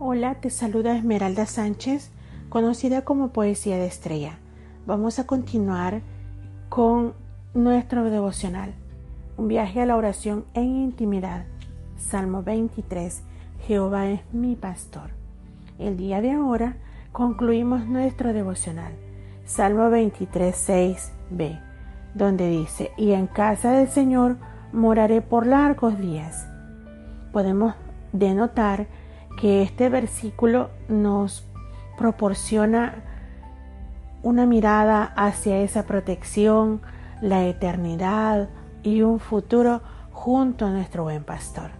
Hola, te saluda Esmeralda Sánchez, conocida como Poesía de Estrella. Vamos a continuar con nuestro devocional, un viaje a la oración en intimidad. Salmo 23, Jehová es mi pastor. El día de ahora concluimos nuestro devocional. Salmo 23, 6b, donde dice, y en casa del Señor moraré por largos días. Podemos denotar que este versículo nos proporciona una mirada hacia esa protección, la eternidad y un futuro junto a nuestro buen pastor.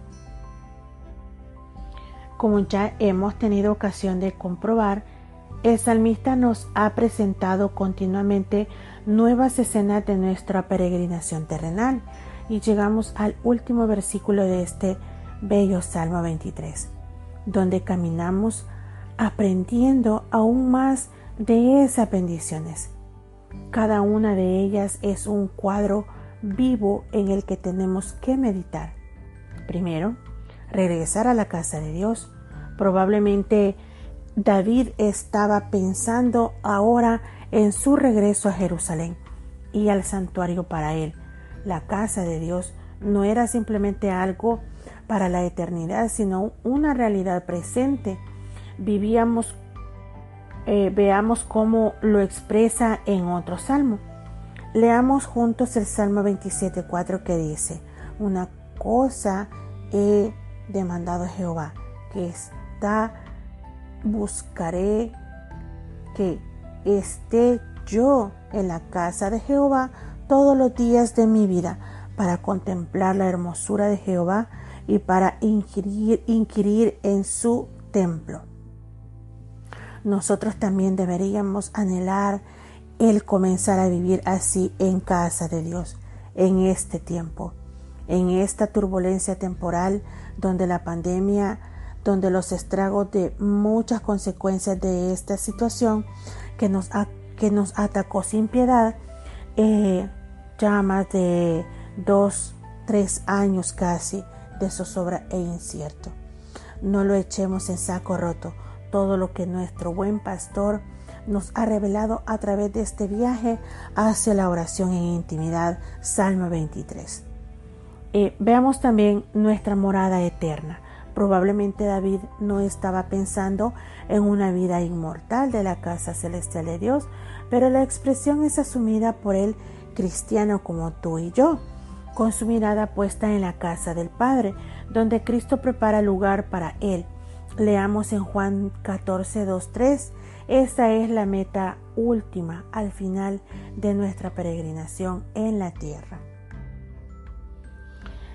Como ya hemos tenido ocasión de comprobar, el salmista nos ha presentado continuamente nuevas escenas de nuestra peregrinación terrenal y llegamos al último versículo de este bello Salmo 23 donde caminamos aprendiendo aún más de esas bendiciones. Cada una de ellas es un cuadro vivo en el que tenemos que meditar. Primero, regresar a la casa de Dios. Probablemente David estaba pensando ahora en su regreso a Jerusalén y al santuario para él. La casa de Dios no era simplemente algo para la eternidad, sino una realidad presente. Vivíamos, eh, veamos cómo lo expresa en otro salmo. Leamos juntos el Salmo 27.4 que dice, una cosa he demandado a Jehová, que está, buscaré que esté yo en la casa de Jehová todos los días de mi vida para contemplar la hermosura de Jehová y para inquirir, en su templo. Nosotros también deberíamos anhelar el comenzar a vivir así en casa de Dios en este tiempo, en esta turbulencia temporal donde la pandemia, donde los estragos de muchas consecuencias de esta situación que nos, que nos atacó sin piedad, eh, ya más de dos, tres años casi, de zozobra e incierto. No lo echemos en saco roto, todo lo que nuestro buen pastor nos ha revelado a través de este viaje hacia la oración en intimidad, Salmo 23. Eh, veamos también nuestra morada eterna. Probablemente David no estaba pensando en una vida inmortal de la casa celestial de Dios, pero la expresión es asumida por el cristiano como tú y yo con su mirada puesta en la casa del Padre, donde Cristo prepara lugar para él. Leamos en Juan 14, 2, 3. Esta es la meta última al final de nuestra peregrinación en la tierra.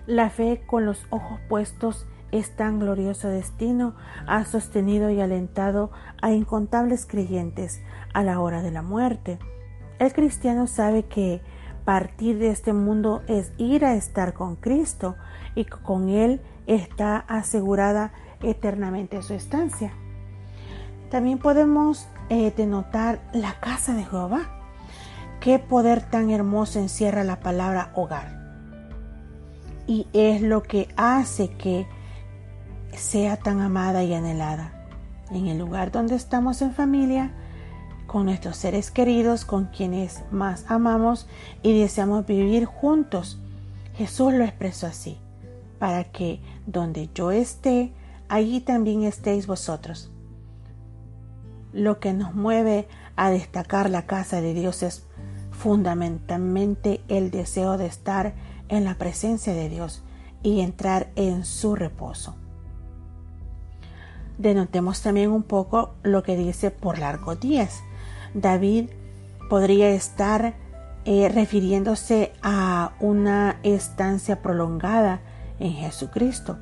La fe con los ojos puestos es tan glorioso destino ha sostenido y alentado a incontables creyentes a la hora de la muerte. El cristiano sabe que Partir de este mundo es ir a estar con Cristo y con Él está asegurada eternamente su estancia. También podemos eh, denotar la casa de Jehová. Qué poder tan hermoso encierra la palabra hogar. Y es lo que hace que sea tan amada y anhelada. En el lugar donde estamos en familia, con nuestros seres queridos, con quienes más amamos y deseamos vivir juntos. Jesús lo expresó así, para que donde yo esté, allí también estéis vosotros. Lo que nos mueve a destacar la casa de Dios es fundamentalmente el deseo de estar en la presencia de Dios y entrar en su reposo. Denotemos también un poco lo que dice por largos días. David podría estar eh, refiriéndose a una estancia prolongada en Jesucristo,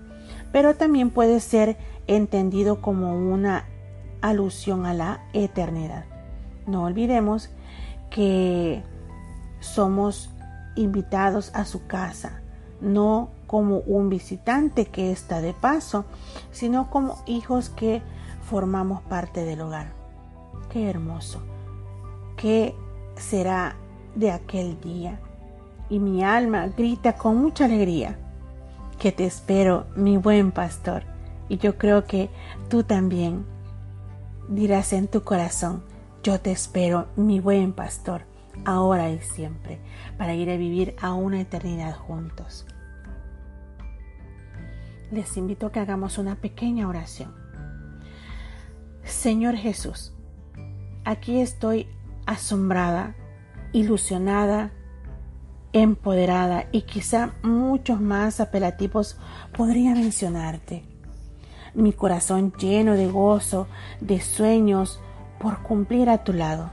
pero también puede ser entendido como una alusión a la eternidad. No olvidemos que somos invitados a su casa, no como un visitante que está de paso, sino como hijos que formamos parte del hogar. Qué hermoso qué será de aquel día. Y mi alma grita con mucha alegría que te espero, mi buen pastor, Y yo creo que tú también dirás en tu corazón, yo te espero, mi buen pastor, ahora y siempre, para ir a vivir a una eternidad juntos. Les invito a que hagamos una pequeña oración. Señor Jesús, aquí estoy asombrada, ilusionada, empoderada y quizá muchos más apelativos podría mencionarte. Mi corazón lleno de gozo, de sueños por cumplir a tu lado.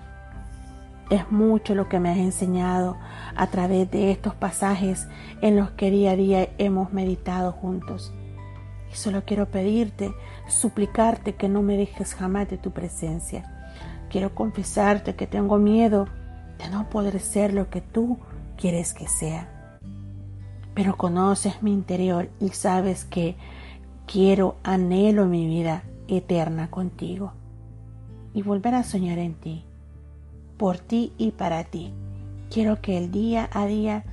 Es mucho lo que me has enseñado a través de estos pasajes en los que día a día hemos meditado juntos. Y solo quiero pedirte, suplicarte que no me dejes jamás de tu presencia. Quiero confesarte que tengo miedo de no poder ser lo que tú quieres que sea. Pero conoces mi interior y sabes que quiero, anhelo mi vida eterna contigo y volver a soñar en ti, por ti y para ti. Quiero que el día a día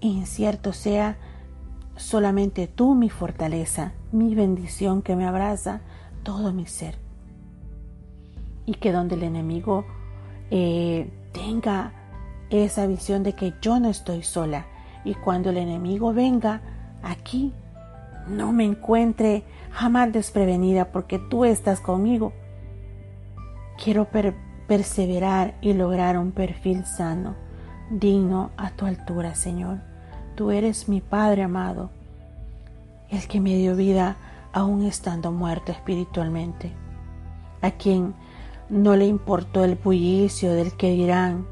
incierto sea solamente tú mi fortaleza, mi bendición que me abraza todo mi ser. Y que donde el enemigo eh, tenga esa visión de que yo no estoy sola y cuando el enemigo venga aquí, no me encuentre jamás desprevenida porque tú estás conmigo. Quiero perseverar y lograr un perfil sano, digno a tu altura, Señor. Tú eres mi Padre amado, el que me dio vida aún estando muerto espiritualmente, a quien no le importó el bullicio del que dirán,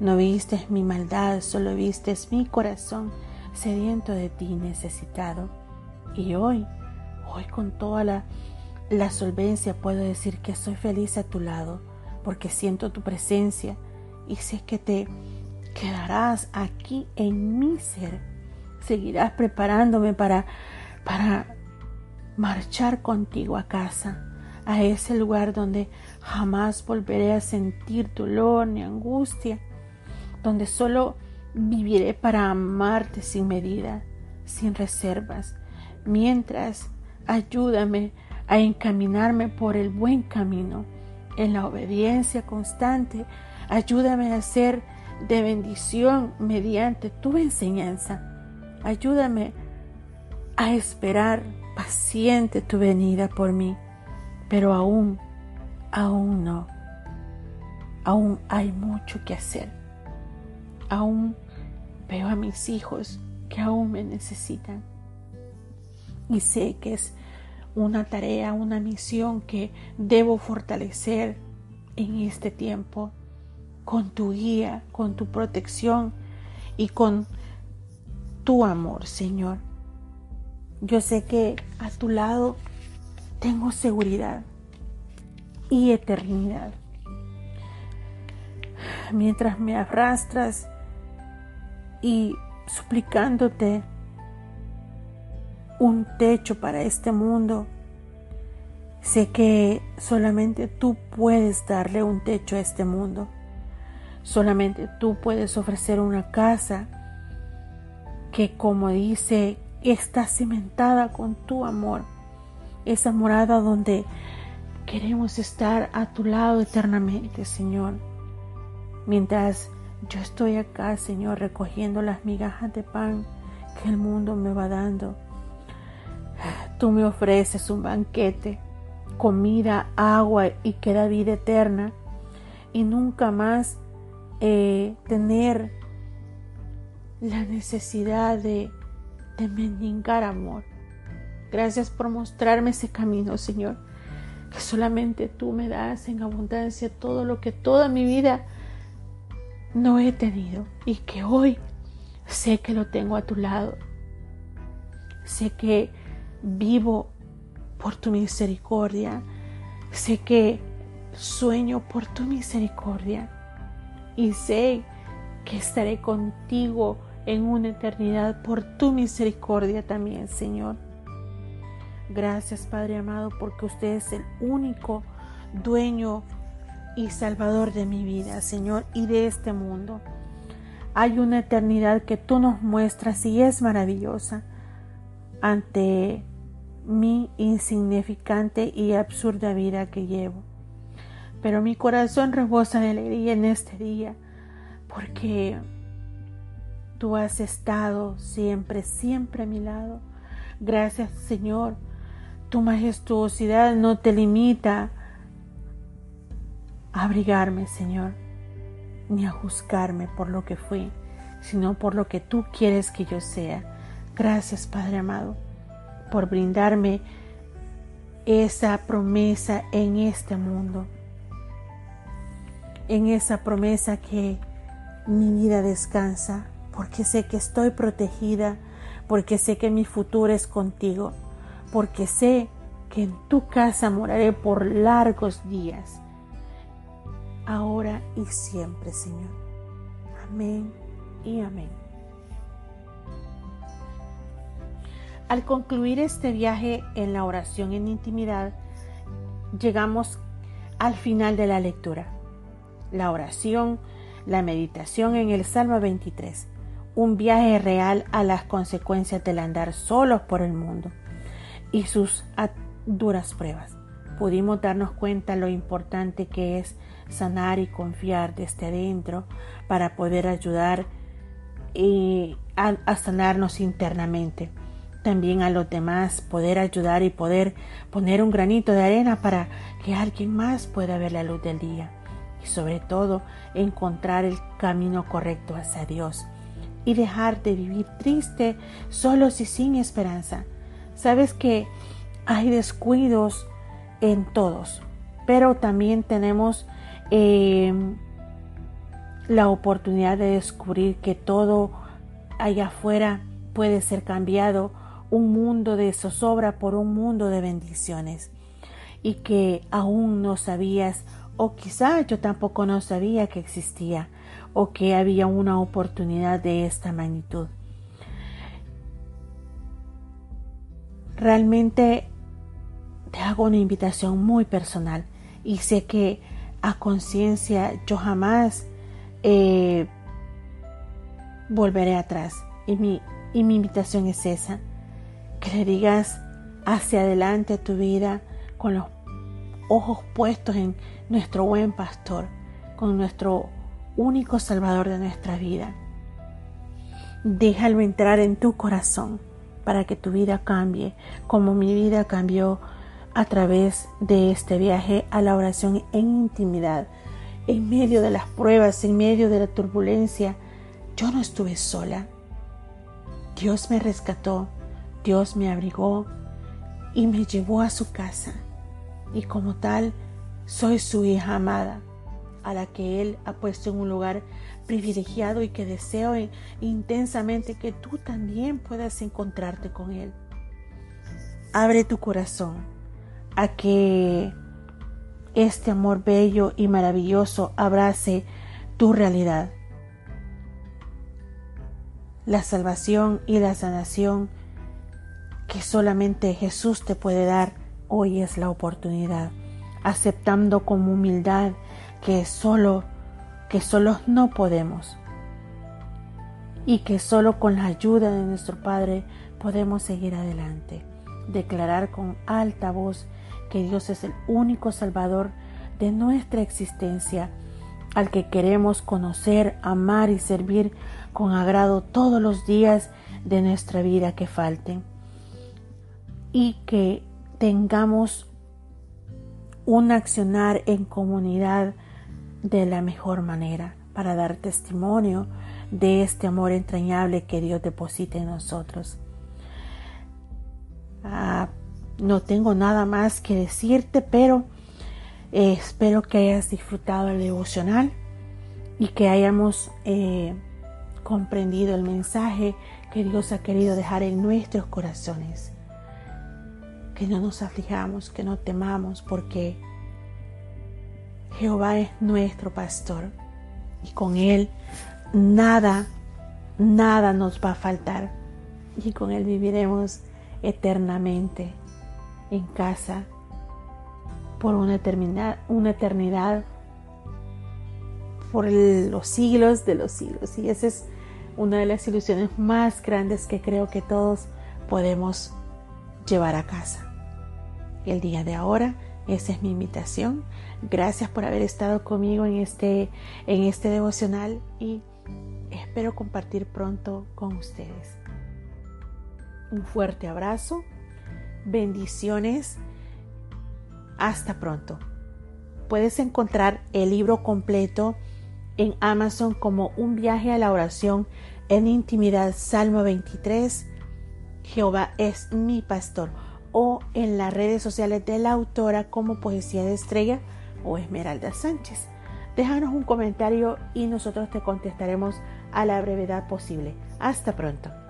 no vistes mi maldad, solo vistes mi corazón sediento de ti, necesitado. Y hoy, hoy con toda la, la solvencia puedo decir que soy feliz a tu lado, porque siento tu presencia y sé que te quedarás aquí en mi ser. Seguirás preparándome para, para marchar contigo a casa, a ese lugar donde jamás volveré a sentir dolor ni angustia donde solo viviré para amarte sin medida, sin reservas, mientras ayúdame a encaminarme por el buen camino, en la obediencia constante, ayúdame a ser de bendición mediante tu enseñanza, ayúdame a esperar paciente tu venida por mí, pero aún, aún no, aún hay mucho que hacer aún veo a mis hijos que aún me necesitan. Y sé que es una tarea, una misión que debo fortalecer en este tiempo con tu guía, con tu protección y con tu amor, Señor. Yo sé que a tu lado tengo seguridad y eternidad. Mientras me arrastras y suplicándote un techo para este mundo. Sé que solamente tú puedes darle un techo a este mundo. Solamente tú puedes ofrecer una casa que, como dice, está cimentada con tu amor. Esa morada donde queremos estar a tu lado eternamente, Señor. Mientras yo estoy acá, Señor, recogiendo las migajas de pan que el mundo me va dando. Tú me ofreces un banquete, comida, agua y que da vida eterna. Y nunca más eh, tener la necesidad de, de mendigar amor. Gracias por mostrarme ese camino, Señor, que solamente tú me das en abundancia todo lo que toda mi vida no he tenido y que hoy sé que lo tengo a tu lado. Sé que vivo por tu misericordia. Sé que sueño por tu misericordia. Y sé que estaré contigo en una eternidad por tu misericordia también, Señor. Gracias, Padre amado, porque usted es el único dueño y Salvador de mi vida, Señor, y de este mundo. Hay una eternidad que tú nos muestras y es maravillosa ante mi insignificante y absurda vida que llevo. Pero mi corazón rebosa de alegría en este día, porque tú has estado siempre, siempre a mi lado. Gracias Señor, tu majestuosidad no te limita a abrigarme, Señor, ni a juzgarme por lo que fui, sino por lo que tú quieres que yo sea. Gracias, Padre amado por brindarme esa promesa en este mundo, en esa promesa que mi vida descansa, porque sé que estoy protegida, porque sé que mi futuro es contigo, porque sé que en tu casa moraré por largos días, ahora y siempre, Señor. Amén y amén. Al concluir este viaje en la oración en intimidad, llegamos al final de la lectura. La oración, la meditación en el Salmo 23, un viaje real a las consecuencias del andar solos por el mundo y sus duras pruebas. Pudimos darnos cuenta lo importante que es sanar y confiar desde adentro para poder ayudar y a sanarnos internamente también a los demás, poder ayudar y poder poner un granito de arena para que alguien más pueda ver la luz del día. Y sobre todo, encontrar el camino correcto hacia Dios y dejar de vivir triste, solos y sin esperanza. Sabes que hay descuidos en todos, pero también tenemos em, la oportunidad de descubrir que todo allá afuera puede ser cambiado un mundo de zozobra por un mundo de bendiciones y que aún no sabías o quizá yo tampoco no sabía que existía o que había una oportunidad de esta magnitud. Realmente te hago una invitación muy personal y sé que a conciencia yo jamás eh, volveré atrás y mi, y mi invitación es esa que le digas hacia adelante tu vida con los ojos puestos en nuestro buen pastor, con nuestro único salvador de nuestra vida. Déjalo entrar en tu corazón para que tu vida cambie como mi vida cambió a través de este viaje a la oración en intimidad. En medio de las pruebas, en medio de la turbulencia, yo no estuve sola. Dios me rescató Dios me abrigó y me llevó a su casa y como tal soy su hija amada, a la que Él ha puesto en un lugar privilegiado y que deseo intensamente que tú también puedas encontrarte con Él. Abre tu corazón a que este amor bello y maravilloso abrace tu realidad. La salvación y la sanación que solamente Jesús te puede dar, hoy es la oportunidad, aceptando con humildad que solo que solo no podemos y que solo con la ayuda de nuestro Padre podemos seguir adelante. Declarar con alta voz que Dios es el único Salvador de nuestra existencia, al que queremos conocer, amar y servir con agrado todos los días de nuestra vida que falten y que tengamos un accionar en comunidad de la mejor manera para dar testimonio de este amor entrañable que Dios deposita en nosotros. Ah, no tengo nada más que decirte, pero eh, espero que hayas disfrutado el devocional y que hayamos eh, comprendido el mensaje que Dios ha querido dejar en nuestros corazones que no nos aflijamos, que no temamos, porque Jehová es nuestro pastor y con Él nada, nada nos va a faltar y con Él viviremos eternamente en casa por una eternidad, una eternidad por los siglos de los siglos. Y esa es una de las ilusiones más grandes que creo que todos podemos llevar a casa. El día de ahora, esa es mi invitación. Gracias por haber estado conmigo en este, en este devocional y espero compartir pronto con ustedes. Un fuerte abrazo, bendiciones, hasta pronto. Puedes encontrar el libro completo en Amazon como Un viaje a la oración en intimidad, Salmo 23, Jehová es mi pastor, o en las redes sociales de la autora como Poesía de Estrella o Esmeralda Sánchez. Déjanos un comentario y nosotros te contestaremos a la brevedad posible. Hasta pronto.